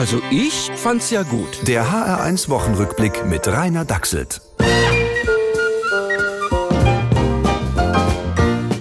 Also ich fand's ja gut. Der HR1 Wochenrückblick mit Rainer Dachselt.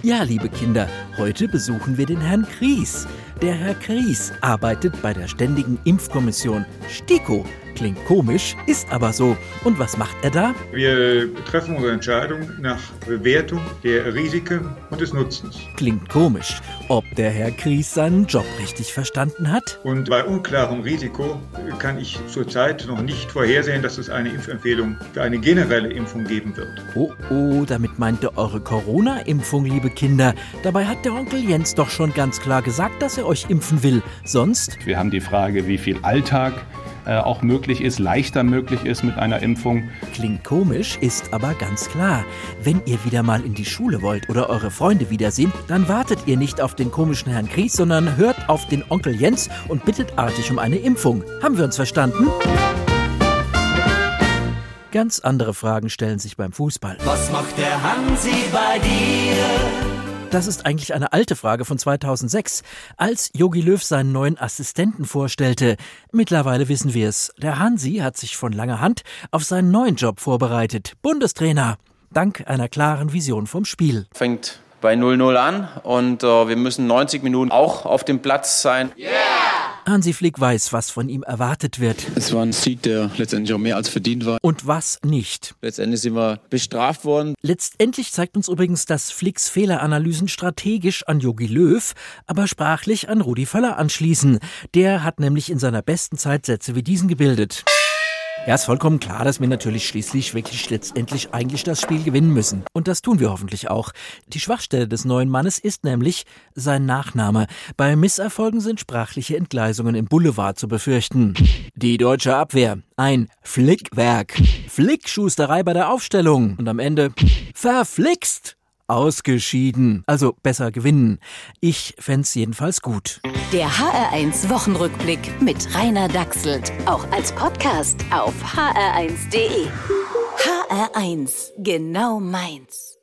Ja, liebe Kinder, heute besuchen wir den Herrn Kries. Der Herr Kries arbeitet bei der Ständigen Impfkommission STIKO. Klingt komisch, ist aber so. Und was macht er da? Wir treffen unsere Entscheidung nach Bewertung der Risiken und des Nutzens. Klingt komisch. Ob der Herr Kries seinen Job richtig verstanden hat? Und bei unklarem Risiko kann ich zurzeit noch nicht vorhersehen, dass es eine Impfempfehlung für eine generelle Impfung geben wird. Oh, oh, damit meint er eure Corona-Impfung, liebe Kinder. Dabei hat der Onkel Jens doch schon ganz klar gesagt, dass er euch impfen will. Sonst? Wir haben die Frage, wie viel Alltag auch möglich ist, leichter möglich ist mit einer Impfung. Klingt komisch, ist aber ganz klar. Wenn ihr wieder mal in die Schule wollt oder eure Freunde wiedersehen, dann wartet ihr nicht auf den komischen Herrn Kries, sondern hört auf den Onkel Jens und bittet artig um eine Impfung. Haben wir uns verstanden? Ganz andere Fragen stellen sich beim Fußball. Was macht der Hansi bei dir? Das ist eigentlich eine alte Frage von 2006, als Yogi Löw seinen neuen Assistenten vorstellte. Mittlerweile wissen wir es. Der Hansi hat sich von langer Hand auf seinen neuen Job vorbereitet. Bundestrainer. Dank einer klaren Vision vom Spiel. Fängt bei 0-0 an und äh, wir müssen 90 Minuten auch auf dem Platz sein. Yeah! Hansi Flick weiß, was von ihm erwartet wird. Es war ein Sieg, der letztendlich auch mehr als verdient war. Und was nicht. Letztendlich sind wir bestraft worden. Letztendlich zeigt uns übrigens, dass Flicks Fehleranalysen strategisch an Jogi Löw, aber sprachlich an Rudi Völler anschließen. Der hat nämlich in seiner besten Zeit Sätze wie diesen gebildet. Ja, ist vollkommen klar, dass wir natürlich schließlich wirklich letztendlich eigentlich das Spiel gewinnen müssen. Und das tun wir hoffentlich auch. Die Schwachstelle des neuen Mannes ist nämlich sein Nachname. Bei Misserfolgen sind sprachliche Entgleisungen im Boulevard zu befürchten. Die deutsche Abwehr. Ein Flickwerk. Flickschusterei bei der Aufstellung. Und am Ende verflixt ausgeschieden. Also besser gewinnen. Ich fände jedenfalls gut. Der HR1 Wochenrückblick mit Rainer Dachselt. Auch als Podcast auf hr1.de. HR1, genau meins.